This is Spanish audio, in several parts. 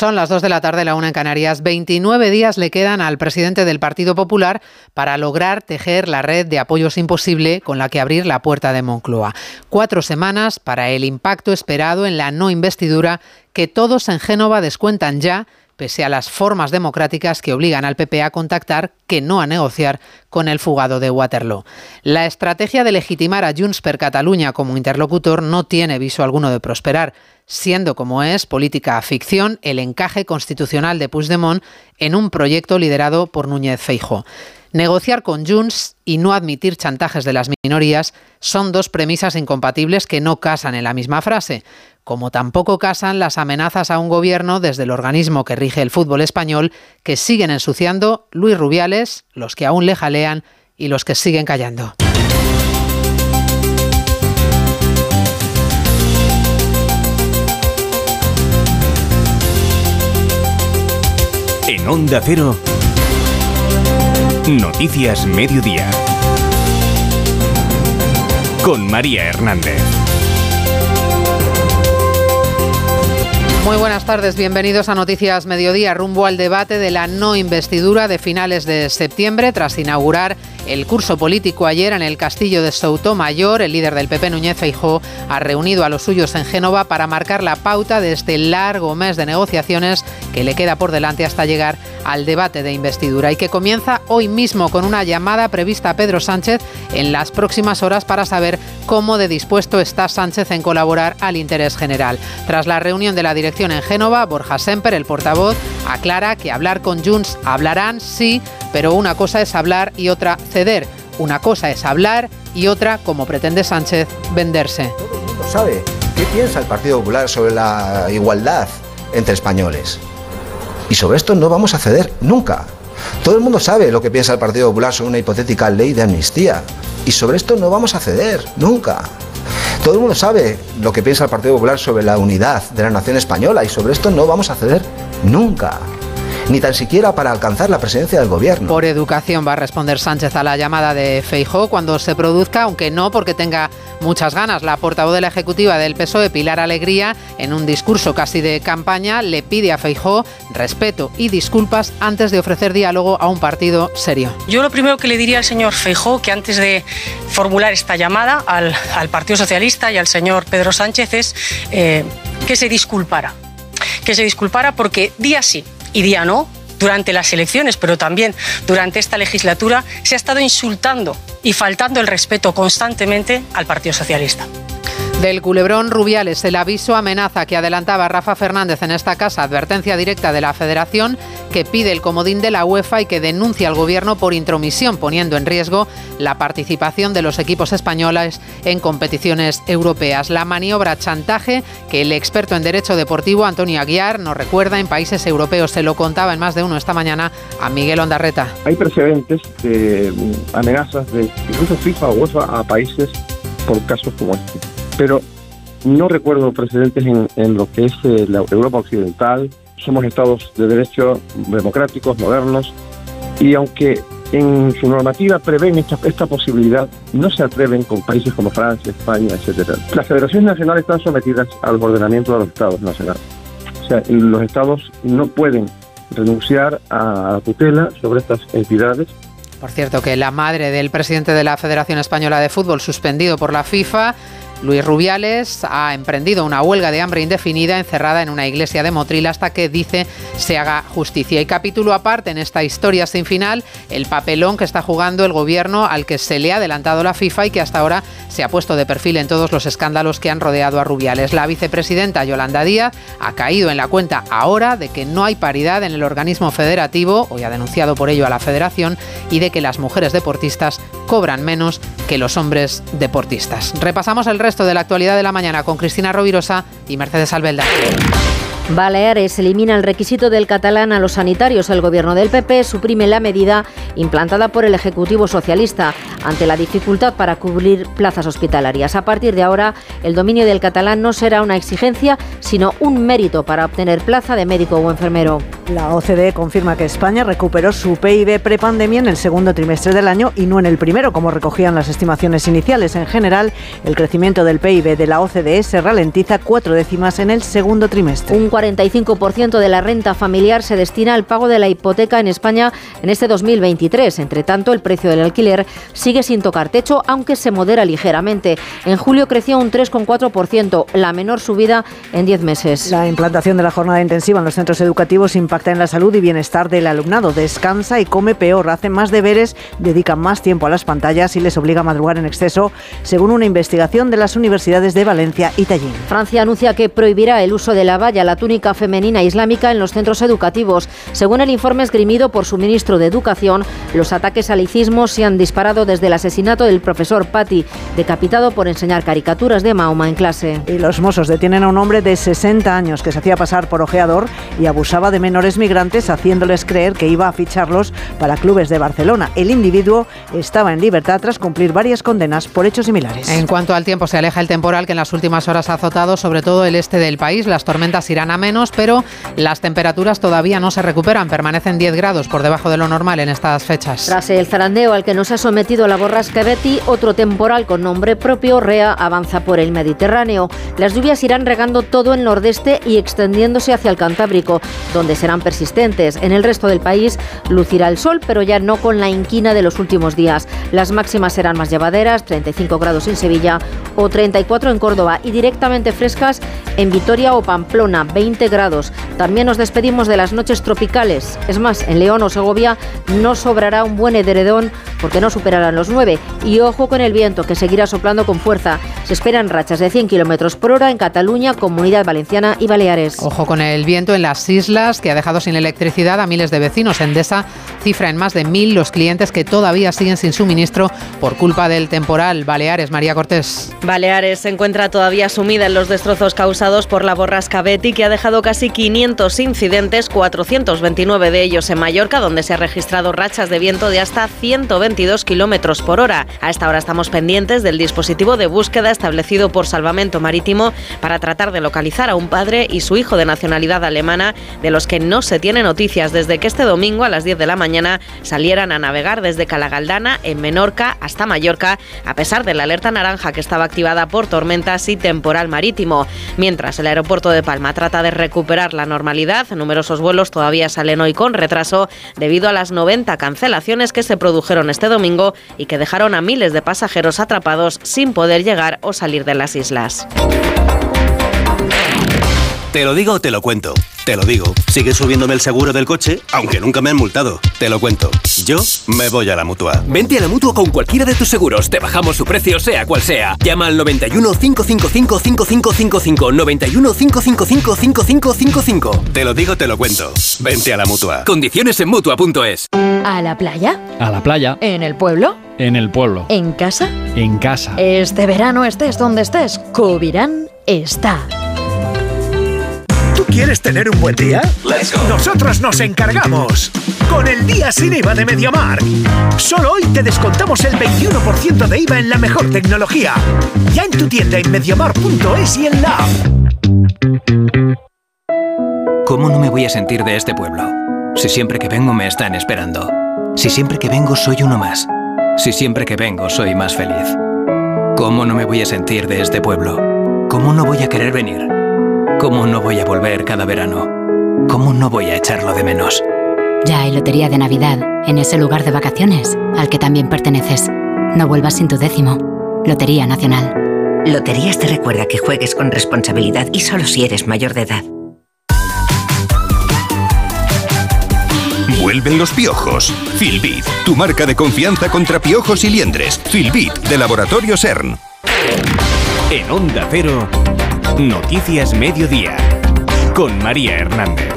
Son las 2 de la tarde, la una en Canarias. 29 días le quedan al presidente del Partido Popular para lograr tejer la red de apoyos imposible con la que abrir la puerta de Moncloa. Cuatro semanas para el impacto esperado en la no investidura que todos en Génova descuentan ya pese a las formas democráticas que obligan al PP a contactar, que no a negociar con el fugado de Waterloo. La estrategia de legitimar a Junts per Cataluña como interlocutor no tiene viso alguno de prosperar, siendo como es política ficción el encaje constitucional de Puigdemont en un proyecto liderado por Núñez Feijo. Negociar con Junts y no admitir chantajes de las minorías son dos premisas incompatibles que no casan en la misma frase, como tampoco casan las amenazas a un gobierno desde el organismo que rige el fútbol español que siguen ensuciando Luis Rubiales, los que aún le jalean y los que siguen callando. En Onda Cero. Noticias Mediodía. Con María Hernández. Muy buenas tardes, bienvenidos a Noticias Mediodía, rumbo al debate de la no investidura de finales de septiembre tras inaugurar el curso político ayer en el castillo de Soutomayor. El líder del PP, Núñez Feijó, ha reunido a los suyos en Génova para marcar la pauta de este largo mes de negociaciones que le queda por delante hasta llegar al debate de investidura y que comienza hoy mismo con una llamada prevista a Pedro Sánchez en las próximas horas para saber cómo de dispuesto está Sánchez en colaborar al interés general. Tras la reunión de la dirección en Génova, Borja Semper, el portavoz, aclara que hablar con Junts hablarán, sí, pero una cosa es hablar y otra ceder. Una cosa es hablar y otra, como pretende Sánchez, venderse. Todo el mundo sabe qué piensa el Partido Popular sobre la igualdad entre españoles. Y sobre esto no vamos a ceder nunca. Todo el mundo sabe lo que piensa el Partido Popular sobre una hipotética ley de amnistía. Y sobre esto no vamos a ceder nunca. Todo el mundo sabe lo que piensa el Partido Popular sobre la unidad de la nación española y sobre esto no vamos a ceder nunca ni tan siquiera para alcanzar la presidencia del gobierno. Por educación va a responder Sánchez a la llamada de Feijó cuando se produzca, aunque no porque tenga muchas ganas. La portavoz de la ejecutiva del PSOE, Pilar Alegría, en un discurso casi de campaña, le pide a Feijó respeto y disculpas antes de ofrecer diálogo a un partido serio. Yo lo primero que le diría al señor Feijó, que antes de formular esta llamada al, Partido Socialista y al señor Pedro Sánchez, es eh, que se disculpara. Que se disculpara porque día sí y día no, durante las elecciones, pero también durante esta legislatura, se ha estado insultando y faltando el respeto constantemente al Partido Socialista. Del culebrón Rubiales, el aviso amenaza que adelantaba Rafa Fernández en esta casa, advertencia directa de la Federación que pide el comodín de la UEFA y que denuncia al Gobierno por intromisión, poniendo en riesgo la participación de los equipos españoles en competiciones europeas. La maniobra chantaje que el experto en Derecho Deportivo Antonio Aguiar nos recuerda en países europeos. Se lo contaba en más de uno esta mañana a Miguel Ondarreta. Hay precedentes de amenazas de incluso FIFA o UEFA a países por casos como este pero no recuerdo precedentes en, lo que es eh, la Europa Occidental. Somos estados de derecho democráticos, modernos, y aunque en su normativa prevén esta, esta posibilidad, no se atreven con países como Francia, España, etcétera. Las federaciones nacionales están sometidas al ordenamiento de los estados nacionales. O sea, los estados no pueden renunciar a la tutela sobre estas entidades por cierto, que la madre del presidente de la Federación Española de Fútbol, suspendido por la FIFA, Luis Rubiales ha emprendido una huelga de hambre indefinida encerrada en una iglesia de Motril hasta que dice se haga justicia. Y capítulo aparte en esta historia sin final, el papelón que está jugando el gobierno al que se le ha adelantado la FIFA y que hasta ahora se ha puesto de perfil en todos los escándalos que han rodeado a Rubiales. La vicepresidenta Yolanda Díaz ha caído en la cuenta ahora de que no hay paridad en el organismo federativo, hoy ha denunciado por ello a la federación, y de que las mujeres deportistas cobran menos que los hombres deportistas. Repasamos el resto resto de la actualidad de la mañana con Cristina Rovirosa y Mercedes Albelda. Baleares elimina el requisito del catalán a los sanitarios. El gobierno del PP suprime la medida implantada por el Ejecutivo Socialista ante la dificultad para cubrir plazas hospitalarias. A partir de ahora, el dominio del catalán no será una exigencia, sino un mérito para obtener plaza de médico o enfermero. La OCDE confirma que España recuperó su PIB prepandemia en el segundo trimestre del año y no en el primero, como recogían las estimaciones iniciales. En general, el crecimiento del PIB de la OCDE se ralentiza cuatro décimas en el segundo trimestre. Un 45% de la renta familiar se destina al pago de la hipoteca en España en este 2023. Entre tanto, el precio del alquiler sigue sin tocar techo, aunque se modera ligeramente. En julio creció un 3,4%, la menor subida en 10 meses. La implantación de la jornada intensiva en los centros educativos impacta en la salud y bienestar del alumnado. Descansa y come peor, hace más deberes, dedica más tiempo a las pantallas y les obliga a madrugar en exceso, según una investigación de las universidades de Valencia y Tallinn. Francia anuncia que prohibirá el uso de la valla, la túnica femenina islámica, en los centros educativos. Según el informe esgrimido por su ministro de Educación, los ataques al icismo se han disparado desde el asesinato del profesor Patti, decapitado por enseñar caricaturas de Mahoma en clase. Y los Mossos detienen a un hombre de 60 años que se hacía pasar por ojeador y abusaba de menores migrantes haciéndoles creer que iba a ficharlos para clubes de Barcelona. El individuo estaba en libertad tras cumplir varias condenas por hechos similares. En cuanto al tiempo, se aleja el temporal que en las últimas horas ha azotado sobre todo el este del país. Las tormentas irán a menos, pero las temperaturas todavía no se recuperan. Permanecen 10 grados por debajo de lo normal en estas fechas. Tras el zarandeo al que nos ha sometido la borrasca Betty, otro temporal con nombre propio, Rea, avanza por el Mediterráneo. Las lluvias irán regando todo el nordeste y extendiéndose hacia el Cantábrico, donde serán persistentes. En el resto del país lucirá el sol, pero ya no con la inquina de los últimos días. Las máximas serán más llevaderas, 35 grados en Sevilla o 34 en Córdoba y directamente frescas en Vitoria o Pamplona, 20 grados. También nos despedimos de las noches tropicales. Es más, en León o Segovia no sobrará un buen ederedón porque no superarán los 9. Y ojo con el viento que seguirá soplando con fuerza. Se esperan rachas de 100 kilómetros por hora en Cataluña, Comunidad Valenciana y Baleares. Ojo con el viento en las islas que ha dejado sin electricidad a miles de vecinos. Endesa cifra en más de mil los clientes que todavía siguen sin suministro por culpa del temporal. Baleares, María Cortés. Baleares se encuentra todavía sumida en los destrozos causados por la borrasca Betty, que ha dejado casi 500 incidentes, 429 de ellos en Mallorca, donde se ha registrado rachas de viento de hasta 122 kilómetros por hora. A esta hora estamos pendientes del dispositivo de búsqueda establecido por Salvamento Marítimo para tratar de localizar a un padre y su hijo de nacionalidad alemana, de los que no se tiene noticias desde que este domingo a las 10 de la mañana salieran a navegar desde Calagaldana, en Menorca, hasta Mallorca, a pesar de la alerta naranja que estaba activada por tormentas y temporal marítimo. Mientras el aeropuerto de Palma trata de recuperar la normalidad, numerosos vuelos todavía salen hoy con retraso debido a las 90 cancelaciones que se produjeron este domingo y que dejaron a miles de pasajeros atrapados sin poder llegar o salir de las islas. Te lo digo o te lo cuento. Te lo digo. Sigue subiéndome el seguro del coche, aunque nunca me han multado. Te lo cuento. Yo me voy a la mutua. Vente a la mutua con cualquiera de tus seguros. Te bajamos su precio, sea cual sea. Llama al 91 555 5555. 91 555 5555. Te lo digo, te lo cuento. Vente a la mutua. Condiciones en mutua.es. ¿A la playa? A la playa. ¿En el pueblo? En el pueblo. ¿En casa? En casa. Este verano estés donde estés, Cubirán está. ¿Tú quieres tener un buen día? Nosotros nos encargamos. Con el día sin IVA de Mediamar. Solo hoy te descontamos el 21% de IVA en la mejor tecnología. Ya en tu tienda en mediamar.es y en la. ¿Cómo no me voy a sentir de este pueblo? Si siempre que vengo me están esperando. Si siempre que vengo soy uno más. Si siempre que vengo soy más feliz. ¿Cómo no me voy a sentir de este pueblo? ¿Cómo no voy a querer venir? ¿Cómo no voy a volver cada verano? ¿Cómo no voy a echarlo de menos? Ya hay lotería de Navidad en ese lugar de vacaciones al que también perteneces. No vuelvas sin tu décimo. Lotería Nacional. Loterías te recuerda que juegues con responsabilidad y solo si eres mayor de edad. Vuelven los piojos. Filbit, tu marca de confianza contra piojos y liendres. Filbit, de Laboratorio CERN. En Onda Cero, Noticias Mediodía, con María Hernández.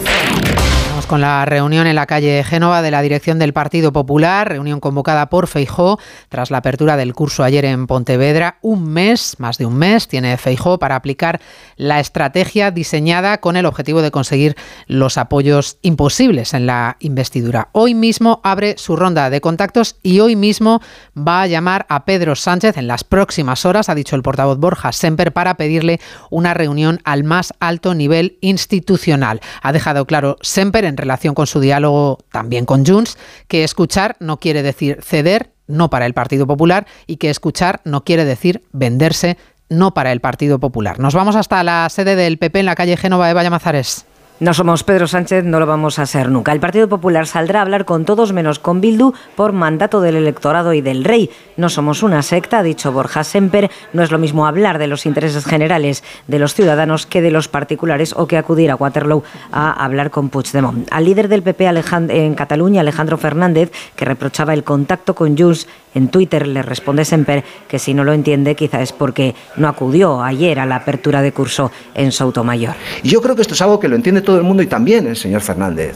Con la reunión en la calle Génova de la dirección del Partido Popular, reunión convocada por Feijó tras la apertura del curso ayer en Pontevedra. Un mes, más de un mes, tiene Feijó para aplicar la estrategia diseñada con el objetivo de conseguir los apoyos imposibles en la investidura. Hoy mismo abre su ronda de contactos y hoy mismo va a llamar a Pedro Sánchez en las próximas horas, ha dicho el portavoz Borja Semper, para pedirle una reunión al más alto nivel institucional. Ha dejado claro Semper en relación con su diálogo también con Junts que escuchar no quiere decir ceder, no para el Partido Popular, y que escuchar no quiere decir venderse, no para el Partido Popular. Nos vamos hasta la sede del PP en la calle Génova de Vallamazares. No somos Pedro Sánchez, no lo vamos a ser nunca. El Partido Popular saldrá a hablar con todos menos con Bildu por mandato del electorado y del rey. No somos una secta, ha dicho Borja Semper. No es lo mismo hablar de los intereses generales de los ciudadanos que de los particulares o que acudir a Waterloo a hablar con Puigdemont. Al líder del PP en Cataluña, Alejandro Fernández, que reprochaba el contacto con Junts en Twitter, le responde Semper que si no lo entiende quizá es porque no acudió ayer a la apertura de curso en Soutomayor. Yo creo que esto es algo que lo entiende todo el mundo y también el señor Fernández.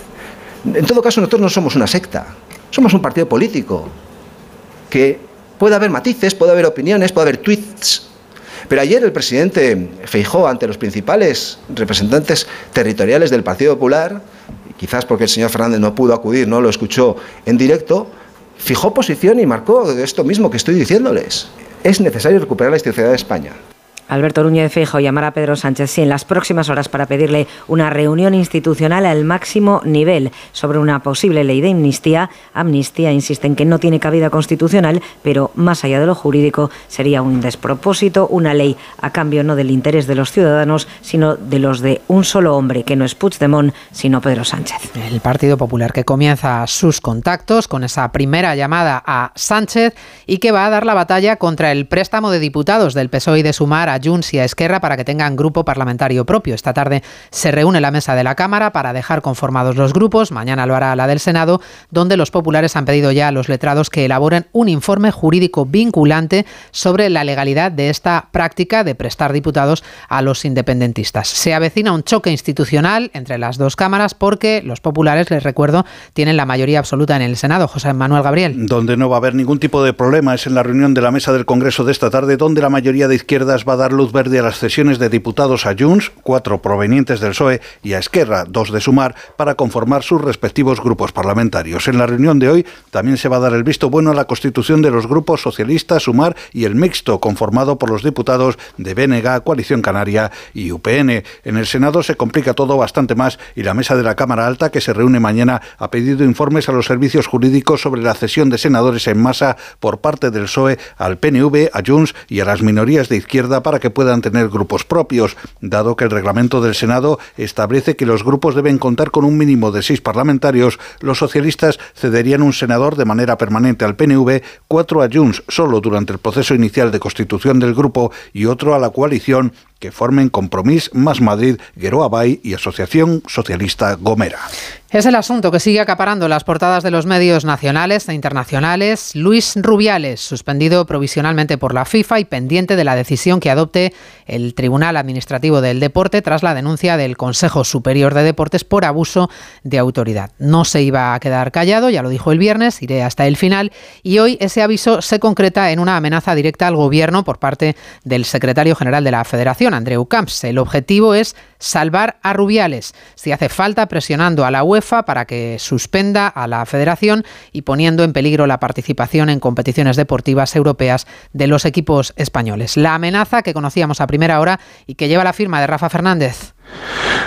En todo caso, nosotros no somos una secta, somos un partido político, que puede haber matices, puede haber opiniones, puede haber tweets. Pero ayer el presidente Feijó, ante los principales representantes territoriales del Partido Popular, quizás porque el señor Fernández no pudo acudir, no lo escuchó en directo, fijó posición y marcó esto mismo que estoy diciéndoles. Es necesario recuperar la institucionalidad de España. Alberto Núñez Feijóo llamará a Pedro Sánchez sí, en las próximas horas para pedirle una reunión institucional al máximo nivel sobre una posible ley de amnistía. Amnistía insiste en que no tiene cabida constitucional, pero más allá de lo jurídico sería un despropósito, una ley a cambio no del interés de los ciudadanos, sino de los de un solo hombre, que no es Puigdemont, sino Pedro Sánchez. El Partido Popular que comienza sus contactos con esa primera llamada a Sánchez y que va a dar la batalla contra el préstamo de diputados del PSOE y de Sumar Junts y a Esquerra para que tengan grupo parlamentario propio. Esta tarde se reúne la mesa de la Cámara para dejar conformados los grupos. Mañana lo hará la del Senado, donde los populares han pedido ya a los letrados que elaboren un informe jurídico vinculante sobre la legalidad de esta práctica de prestar diputados a los independentistas. Se avecina un choque institucional entre las dos cámaras porque los populares, les recuerdo, tienen la mayoría absoluta en el Senado. José Manuel Gabriel. Donde no va a haber ningún tipo de problema es en la reunión de la mesa del Congreso de esta tarde, donde la mayoría de izquierdas va a dar luz verde a las cesiones de diputados a Junts, cuatro provenientes del PSOE, y a Esquerra, dos de Sumar, para conformar sus respectivos grupos parlamentarios. En la reunión de hoy también se va a dar el visto bueno a la constitución de los grupos socialistas, Sumar y el mixto, conformado por los diputados de BNG, Coalición Canaria y UPN. En el Senado se complica todo bastante más y la mesa de la Cámara Alta, que se reúne mañana, ha pedido informes a los servicios jurídicos sobre la cesión de senadores en masa por parte del PSOE al PNV, a Junts y a las minorías de izquierda para que puedan tener grupos propios, dado que el reglamento del Senado establece que los grupos deben contar con un mínimo de seis parlamentarios, los socialistas cederían un senador de manera permanente al PNV, cuatro a Junts solo durante el proceso inicial de constitución del grupo y otro a la coalición que formen Compromís Más Madrid, Gueroa Bay y Asociación Socialista Gomera. Es el asunto que sigue acaparando las portadas de los medios nacionales e internacionales. Luis Rubiales, suspendido provisionalmente por la FIFA y pendiente de la decisión que adopte el Tribunal Administrativo del Deporte tras la denuncia del Consejo Superior de Deportes por abuso de autoridad. No se iba a quedar callado, ya lo dijo el viernes, iré hasta el final y hoy ese aviso se concreta en una amenaza directa al gobierno por parte del secretario general de la Federación, Andreu Camps. El objetivo es salvar a Rubiales, si hace falta presionando a la UEFA para que suspenda a la federación y poniendo en peligro la participación en competiciones deportivas europeas de los equipos españoles. La amenaza que conocíamos a primera hora y que lleva la firma de Rafa Fernández.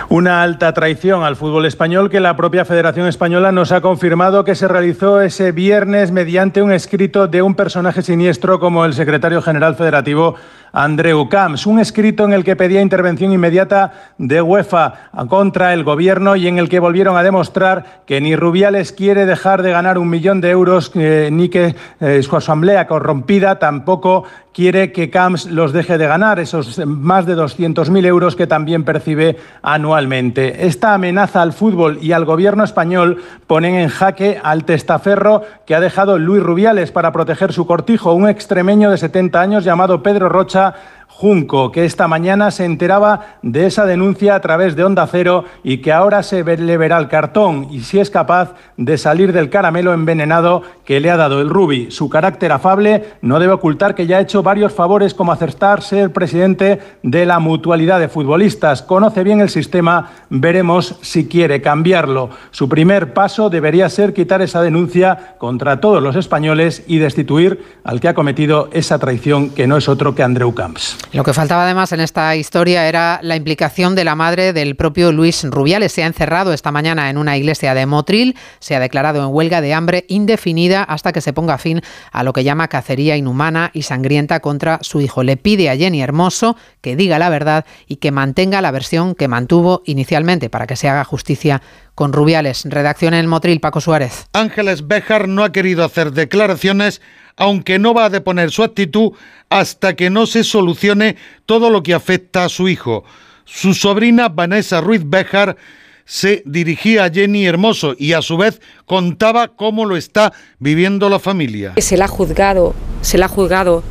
Una alta traición al fútbol español que la propia Federación Española nos ha confirmado que se realizó ese viernes mediante un escrito de un personaje siniestro como el secretario general federativo Andreu Camps, un escrito en el que pedía intervención inmediata de UEFA contra el gobierno y en el que volvieron a demostrar que ni Rubiales quiere dejar de ganar un millón de euros, eh, ni que eh, su asamblea corrompida tampoco quiere que Camps los deje de ganar, esos más de 200.000 euros que también percibe anualmente. Esta amenaza al fútbol y al gobierno español ponen en jaque al testaferro que ha dejado Luis Rubiales para proteger su cortijo, un extremeño de 70 años llamado Pedro Rocha Francia Junco, que esta mañana se enteraba de esa denuncia a través de Onda Cero y que ahora se le verá el cartón y si es capaz de salir del caramelo envenenado que le ha dado el Rubi. Su carácter afable no debe ocultar que ya ha hecho varios favores como acertar ser presidente de la mutualidad de futbolistas. Conoce bien el sistema, veremos si quiere cambiarlo. Su primer paso debería ser quitar esa denuncia contra todos los españoles y destituir al que ha cometido esa traición que no es otro que Andreu Camps. Lo que faltaba además en esta historia era la implicación de la madre del propio Luis Rubiales. Se ha encerrado esta mañana en una iglesia de Motril, se ha declarado en huelga de hambre indefinida hasta que se ponga fin a lo que llama cacería inhumana y sangrienta contra su hijo. Le pide a Jenny Hermoso que diga la verdad y que mantenga la versión que mantuvo inicialmente para que se haga justicia con Rubiales. Redacción en el Motril, Paco Suárez. Ángeles Béjar no ha querido hacer declaraciones, aunque no va a deponer su actitud hasta que no se solucione todo lo que afecta a su hijo. Su sobrina Vanessa Ruiz Béjar se dirigía a Jenny Hermoso y a su vez contaba cómo lo está viviendo la familia. Se la ha juzgado, se la ha juzgado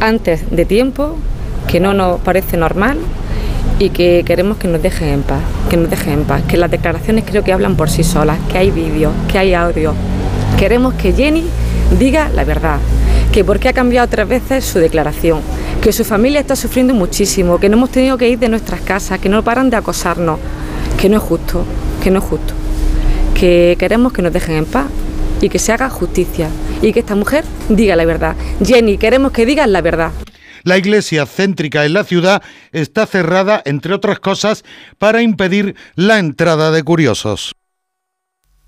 antes de tiempo, que no nos parece normal y que queremos que nos dejen en paz, que nos dejen en paz, que las declaraciones creo que hablan por sí solas, que hay vídeos, que hay audio. Queremos que Jenny diga la verdad, que porque ha cambiado tres veces su declaración, que su familia está sufriendo muchísimo, que no hemos tenido que ir de nuestras casas, que no paran de acosarnos, que no es justo, que no es justo, que queremos que nos dejen en paz y que se haga justicia y que esta mujer diga la verdad. Jenny, queremos que digas la verdad. La iglesia céntrica en la ciudad está cerrada, entre otras cosas, para impedir la entrada de curiosos.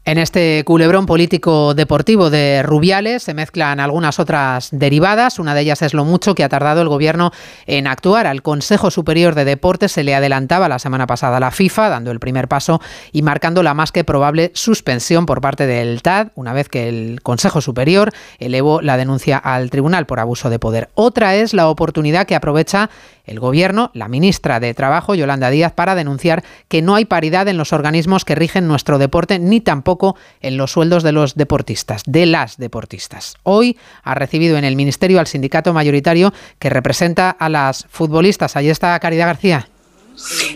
En este culebrón político deportivo de Rubiales se mezclan algunas otras derivadas. Una de ellas es lo mucho que ha tardado el gobierno en actuar. Al Consejo Superior de Deportes se le adelantaba la semana pasada la FIFA, dando el primer paso y marcando la más que probable suspensión por parte del TAD, una vez que el Consejo Superior elevó la denuncia al tribunal por abuso de poder. Otra es la oportunidad que aprovecha el Gobierno, la ministra de Trabajo, Yolanda Díaz, para denunciar que no hay paridad en los organismos que rigen nuestro deporte, ni tampoco en los sueldos de los deportistas, de las deportistas. Hoy ha recibido en el Ministerio al sindicato mayoritario que representa a las futbolistas. Allí está Caridad García.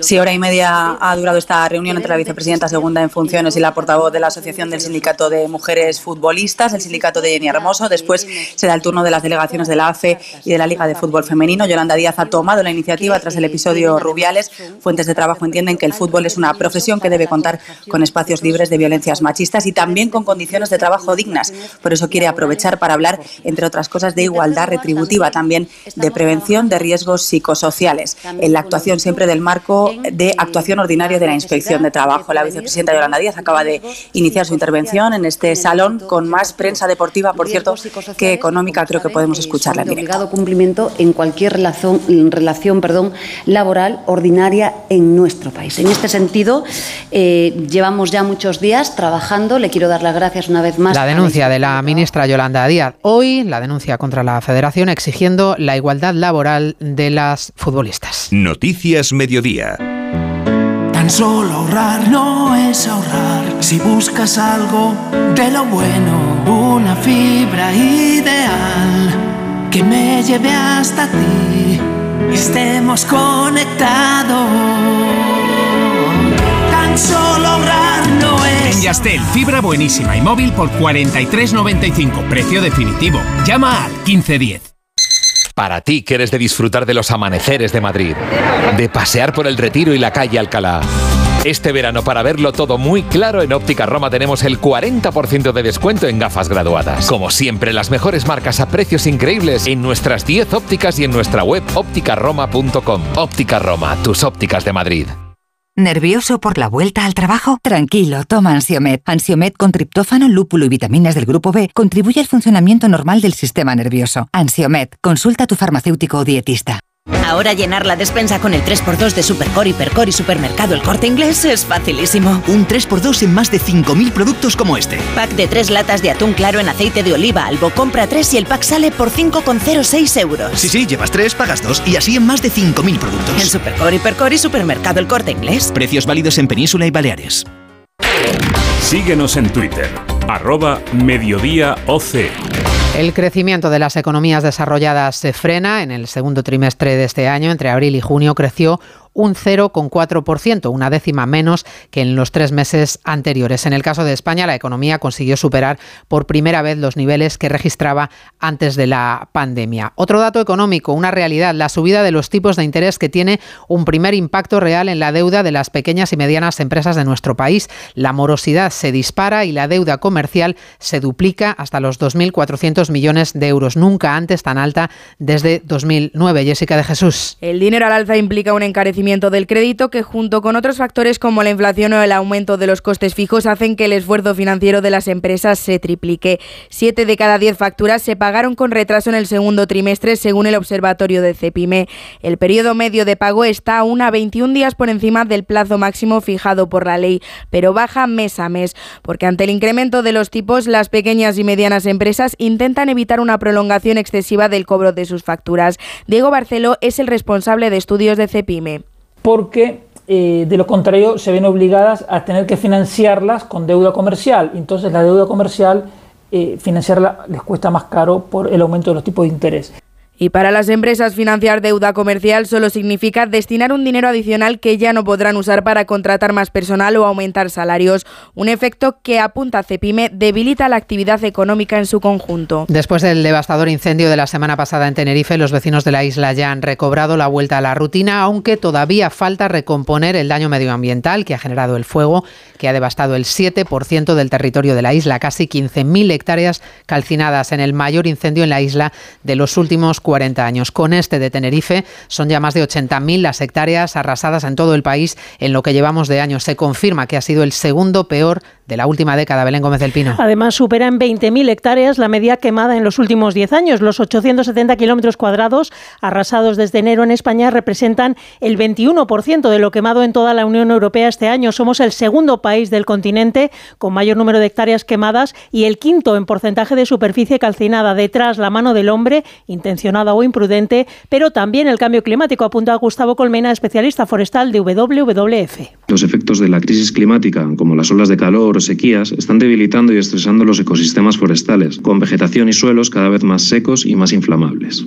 Sí, hora y media ha durado esta reunión entre la vicepresidenta segunda en funciones y la portavoz de la Asociación del Sindicato de Mujeres Futbolistas, el sindicato de Jenny Hermoso. Después se da el turno de las delegaciones de la AFE y de la Liga de Fútbol Femenino. Yolanda Díaz ha tomado la iniciativa tras el episodio Rubiales. Fuentes de trabajo entienden que el fútbol es una profesión que debe contar con espacios libres de violencias machistas y también con condiciones de trabajo dignas. Por eso quiere aprovechar para hablar, entre otras cosas, de igualdad retributiva, también de prevención de riesgos psicosociales. En la actuación siempre del marco de actuación ordinaria de la Inspección de Trabajo. La vicepresidenta Yolanda Díaz acaba de iniciar su intervención en este salón con más prensa deportiva, por cierto, que económica. Creo que podemos escucharla en directo. obligado cumplimiento en cualquier relación, relación perdón, laboral ordinaria en nuestro país. En este sentido, eh, llevamos ya muchos días trabajando. Le quiero dar las gracias una vez más. La denuncia de la ministra Yolanda Díaz. Hoy la denuncia contra la Federación exigiendo la igualdad laboral de las futbolistas. Noticias Mediodía. Tan solo ahorrar no es ahorrar. Si buscas algo de lo bueno, una fibra ideal que me lleve hasta ti. Estemos conectados. Tan solo ahorrar no es. En Yastel, fibra buenísima y móvil por 43.95, precio definitivo. Llama al 1510. Para ti que eres de disfrutar de los amaneceres de Madrid, de pasear por el Retiro y la calle Alcalá. Este verano para verlo todo muy claro en Óptica Roma tenemos el 40% de descuento en gafas graduadas. Como siempre, las mejores marcas a precios increíbles en nuestras 10 ópticas y en nuestra web ópticaroma.com. Óptica Roma, tus ópticas de Madrid. ¿Nervioso por la vuelta al trabajo? Tranquilo, toma Ansiomet. Ansiomet con triptófano, lúpulo y vitaminas del grupo B contribuye al funcionamiento normal del sistema nervioso. Ansiomet, consulta a tu farmacéutico o dietista. Ahora llenar la despensa con el 3x2 de Supercore, Hipercore y Supermercado El Corte Inglés es facilísimo. Un 3x2 en más de 5.000 productos como este. Pack de 3 latas de atún claro en aceite de oliva Albo. Compra 3 y el pack sale por 5,06 euros. Sí, sí, llevas 3, pagas 2 y así en más de 5.000 productos. En Supercore, Hipercore y Supermercado El Corte Inglés. Precios válidos en Península y Baleares. Síguenos en Twitter, arroba mediodía OC. El crecimiento de las economías desarrolladas se frena. En el segundo trimestre de este año, entre abril y junio, creció un 0,4%, una décima menos que en los tres meses anteriores. En el caso de España, la economía consiguió superar por primera vez los niveles que registraba antes de la pandemia. Otro dato económico, una realidad, la subida de los tipos de interés que tiene un primer impacto real en la deuda de las pequeñas y medianas empresas de nuestro país. La morosidad se dispara y la deuda comercial se duplica hasta los 2.400 millones de euros, nunca antes tan alta desde 2009. Jessica de Jesús. El dinero al alza implica un encarecimiento del crédito que junto con otros factores como la inflación o el aumento de los costes fijos hacen que el esfuerzo financiero de las empresas se triplique. Siete de cada diez facturas se pagaron con retraso en el segundo trimestre según el observatorio de Cepime. El periodo medio de pago está aún a 21 días por encima del plazo máximo fijado por la ley, pero baja mes a mes, porque ante el incremento de los tipos, las pequeñas y medianas empresas intentan evitar una prolongación excesiva del cobro de sus facturas. Diego Barceló es el responsable de estudios de Cepime porque eh, de lo contrario se ven obligadas a tener que financiarlas con deuda comercial. Entonces la deuda comercial, eh, financiarla les cuesta más caro por el aumento de los tipos de interés. Y para las empresas financiar deuda comercial solo significa destinar un dinero adicional que ya no podrán usar para contratar más personal o aumentar salarios, un efecto que apunta Cepime debilita la actividad económica en su conjunto. Después del devastador incendio de la semana pasada en Tenerife, los vecinos de la isla ya han recobrado la vuelta a la rutina, aunque todavía falta recomponer el daño medioambiental que ha generado el fuego, que ha devastado el 7% del territorio de la isla, casi 15.000 hectáreas calcinadas en el mayor incendio en la isla de los últimos 40 años. Con este de Tenerife son ya más de 80.000 las hectáreas arrasadas en todo el país en lo que llevamos de años. Se confirma que ha sido el segundo peor de la última década, Belén Gómez del Pino. Además, supera en 20.000 hectáreas la media quemada en los últimos 10 años. Los 870 kilómetros cuadrados arrasados desde enero en España representan el 21% de lo quemado en toda la Unión Europea este año. Somos el segundo país del continente con mayor número de hectáreas quemadas y el quinto en porcentaje de superficie calcinada. Detrás, la mano del hombre, intencionada o imprudente, pero también el cambio climático, apunta Gustavo Colmena, especialista forestal de WWF. Los efectos de la crisis climática, como las olas de calor, o sequías están debilitando y estresando los ecosistemas forestales, con vegetación y suelos cada vez más secos y más inflamables.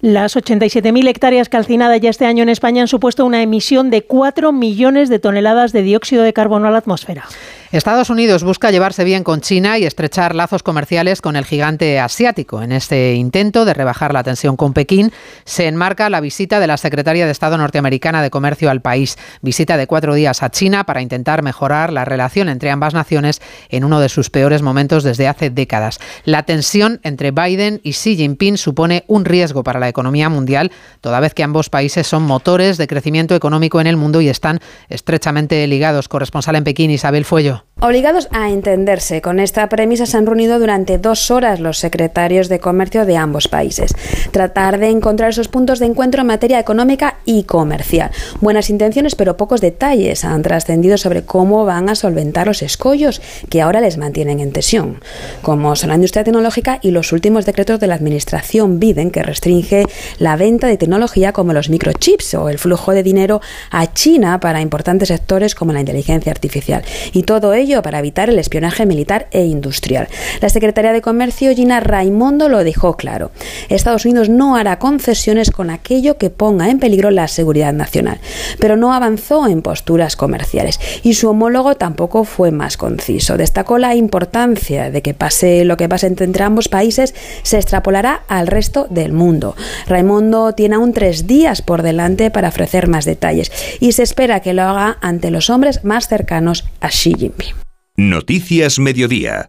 Las 87.000 hectáreas calcinadas ya este año en España han supuesto una emisión de 4 millones de toneladas de dióxido de carbono a la atmósfera. Estados Unidos busca llevarse bien con China y estrechar lazos comerciales con el gigante asiático. En este intento de rebajar la tensión con Pekín se enmarca la visita de la secretaria de Estado norteamericana de Comercio al país. Visita de cuatro días a China para intentar mejorar la relación entre ambas naciones en uno de sus peores momentos desde hace décadas. La tensión entre Biden y Xi Jinping supone un riesgo para la economía mundial, toda vez que ambos países son motores de crecimiento económico en el mundo y están estrechamente ligados. Corresponsal en Pekín, Isabel Fuello. Obligados a entenderse, con esta premisa se han reunido durante dos horas los secretarios de comercio de ambos países. Tratar de encontrar esos puntos de encuentro en materia económica y comercial. Buenas intenciones, pero pocos detalles han trascendido sobre cómo van a solventar los escollos que ahora les mantienen en tensión, como son la industria tecnológica y los últimos decretos de la administración Biden que restringe la venta de tecnología como los microchips o el flujo de dinero a China para importantes sectores como la inteligencia artificial. Y todo ello para evitar el espionaje militar e industrial. La secretaria de Comercio, Gina Raimondo, lo dejó claro. Estados Unidos no hará concesiones con aquello que ponga en peligro la seguridad nacional, pero no avanzó en posturas comerciales y su homólogo tampoco fue más conciso. Destacó la importancia de que pase lo que pase entre ambos países se extrapolará al resto del mundo. Raimondo tiene aún tres días por delante para ofrecer más detalles y se espera que lo haga ante los hombres más cercanos a Xi Jinping. Noticias Mediodía.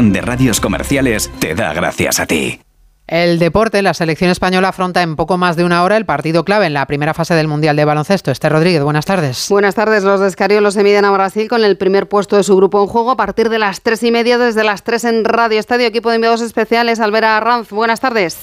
de Radios Comerciales te da gracias a ti. El deporte, la selección española afronta en poco más de una hora el partido clave en la primera fase del Mundial de Baloncesto. Esther Rodríguez, buenas tardes. Buenas tardes. Los de Escariolo se miden a Brasil con el primer puesto de su grupo en juego a partir de las tres y media desde las tres en Radio Estadio. Equipo de enviados especiales, Alvera Arranz. Buenas tardes.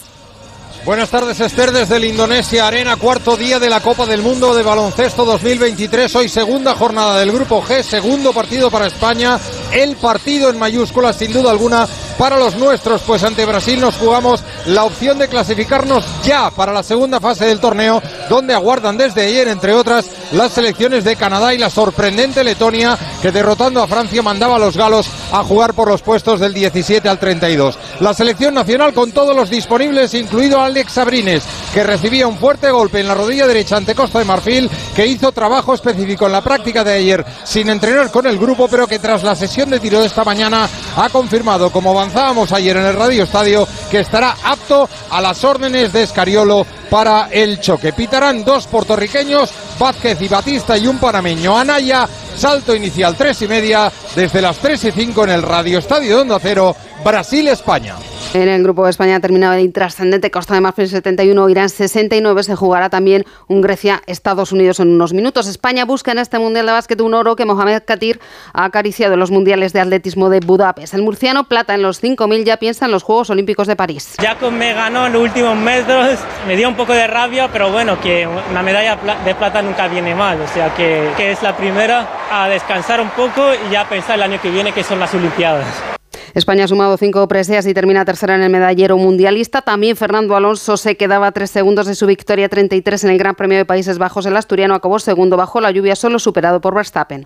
Buenas tardes, Esther, desde el Indonesia Arena, cuarto día de la Copa del Mundo de Baloncesto 2023. Hoy segunda jornada del Grupo G, segundo partido para España. El partido en mayúsculas, sin duda alguna, para los nuestros, pues ante Brasil nos jugamos la opción de clasificarnos ya para la segunda fase del torneo, donde aguardan desde ayer, entre otras, las selecciones de Canadá y la sorprendente Letonia, que derrotando a Francia mandaba a los galos a jugar por los puestos del 17 al 32. La selección nacional con todos los disponibles, incluido Alex Sabrines, que recibía un fuerte golpe en la rodilla derecha ante Costa de Marfil, que hizo trabajo específico en la práctica de ayer sin entrenar con el grupo, pero que tras la sesión de tiro de esta mañana ha confirmado, como avanzábamos ayer en el Radio Estadio, que estará apto a las órdenes de Escariolo para el choque. Pitarán dos puertorriqueños, Vázquez y Batista y un panameño, Anaya. Salto inicial tres y media desde las 3 y 5 en el Radio Estadio de Onda Cero, Brasil-España. En el grupo de España ha terminado el intrascendente Costa de Marfil 71, Irán 69. Se jugará también un Grecia-Estados Unidos en unos minutos. España busca en este Mundial de Básquet un oro que Mohamed Katir ha acariciado en los Mundiales de Atletismo de Budapest. El murciano plata en los 5.000 ya piensa en los Juegos Olímpicos de París. Jacob me ganó en los últimos metros, me dio un poco de rabia, pero bueno, que una medalla de plata nunca viene mal. O sea que, que es la primera a descansar un poco y ya pensar el año que viene que son las Olimpiadas. España ha sumado cinco preseas y termina tercera en el medallero mundialista. También Fernando Alonso se quedaba tres segundos de su victoria 33 en el Gran Premio de Países Bajos. El asturiano acabó segundo bajo la lluvia, solo superado por Verstappen.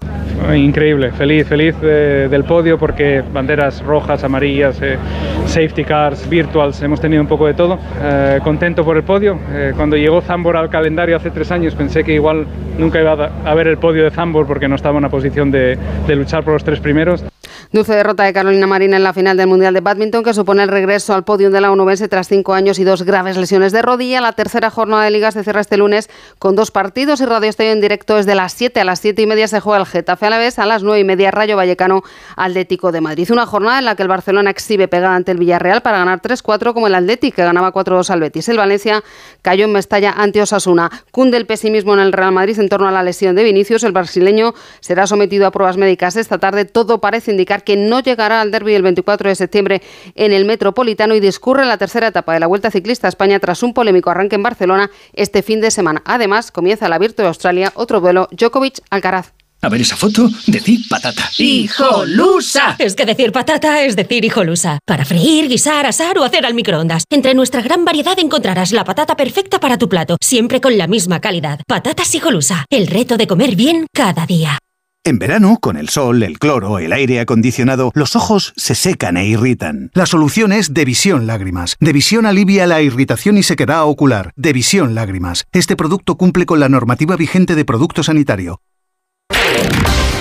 Increíble, feliz, feliz del podio porque banderas rojas, amarillas, eh, safety cars, virtuals, hemos tenido un poco de todo. Eh, contento por el podio. Eh, cuando llegó Zambor al calendario hace tres años pensé que igual nunca iba a haber el podio de Zambor porque no estaba en una posición de, de luchar por los tres primeros. Dulce derrota de Carolina Marina en la final del Mundial de Badminton que supone el regreso al podio de la UNOVS tras cinco años y dos graves lesiones de rodilla. La tercera jornada de ligas se cierra este lunes con dos partidos y Radio Estadio en directo es de las 7 a las 7 y media se juega el Getafe a la vez, a las 9 y media Rayo Vallecano Atlético de Madrid. Una jornada en la que el Barcelona exhibe pegada ante el Villarreal para ganar 3-4 como el Atlético que ganaba 4-2 al Betis. El Valencia cayó en Mestalla ante Osasuna. Cunde el pesimismo en el Real Madrid en torno a la lesión de Vinicius. El brasileño será sometido a pruebas médicas esta tarde. Todo parece indicar que no llegará al derby el 24 de septiembre en el Metropolitano y discurre la tercera etapa de la Vuelta Ciclista a España tras un polémico arranque en Barcelona este fin de semana. Además, comienza el Abierto de Australia, otro duelo Djokovic-Alcaraz. A ver esa foto, decir patata. ¡Hijolusa! Es que decir patata es decir hijolusa. Para freír, guisar, asar o hacer al microondas. Entre nuestra gran variedad encontrarás la patata perfecta para tu plato, siempre con la misma calidad. Patatas hijolusa. El reto de comer bien cada día. En verano, con el sol, el cloro, el aire acondicionado, los ojos se secan e irritan. La solución es Devisión Lágrimas. Devisión alivia la irritación y sequedad ocular. Devisión Lágrimas. Este producto cumple con la normativa vigente de producto sanitario.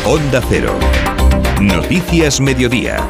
Onda Cero. Noticias Mediodía.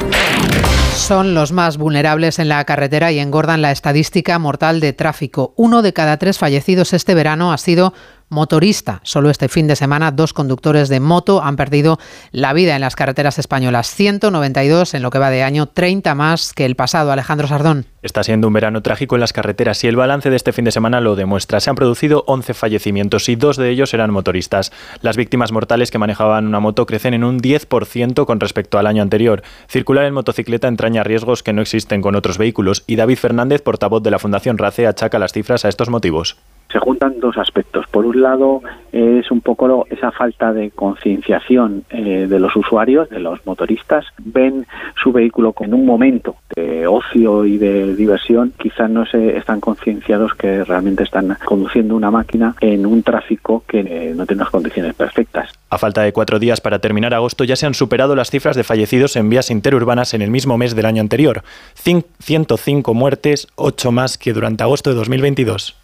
Son los más vulnerables en la carretera y engordan la estadística mortal de tráfico. Uno de cada tres fallecidos este verano ha sido motorista. Solo este fin de semana dos conductores de moto han perdido la vida en las carreteras españolas. 192 en lo que va de año, 30 más que el pasado. Alejandro Sardón. Está siendo un verano trágico en las carreteras y el balance de este fin de semana lo demuestra. Se han producido 11 fallecimientos y dos de ellos eran motoristas. Las víctimas mortales que manejaban una moto crecen en un 10% con respecto al año anterior. Circular en motocicleta entraña riesgos que no existen con otros vehículos y David Fernández, portavoz de la Fundación RACE, achaca las cifras a estos motivos se juntan dos aspectos. Por un lado, es un poco esa falta de concienciación eh, de los usuarios, de los motoristas. Ven su vehículo en un momento de ocio y de diversión. Quizás no se están concienciados que realmente están conduciendo una máquina en un tráfico que eh, no tiene unas condiciones perfectas. A falta de cuatro días para terminar agosto, ya se han superado las cifras de fallecidos en vías interurbanas en el mismo mes del año anterior. 105 muertes, 8 más que durante agosto de 2022.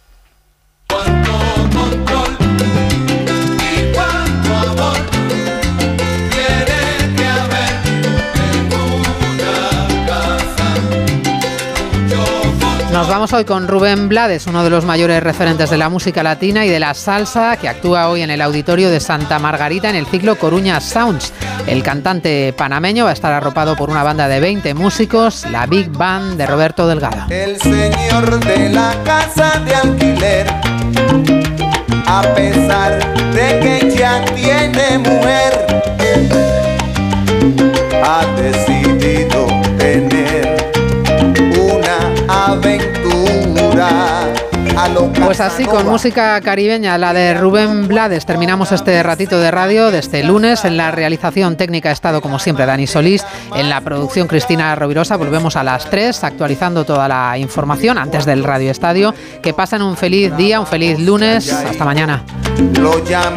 Cuando Nos vamos hoy con Rubén Blades, uno de los mayores referentes de la música latina y de la salsa, que actúa hoy en el auditorio de Santa Margarita en el ciclo Coruña Sounds. El cantante panameño va a estar arropado por una banda de 20 músicos, la Big Band de Roberto Delgado. El señor de la casa de alquiler, a pesar de que ya tiene mujer, ha decidido Pues así, con música caribeña, la de Rubén Blades, terminamos este ratito de radio de este lunes. En la realización técnica ha estado, como siempre, Dani Solís. En la producción, Cristina Rovirosa. Volvemos a las 3, actualizando toda la información antes del Radio Estadio. Que pasen un feliz día, un feliz lunes. Hasta mañana.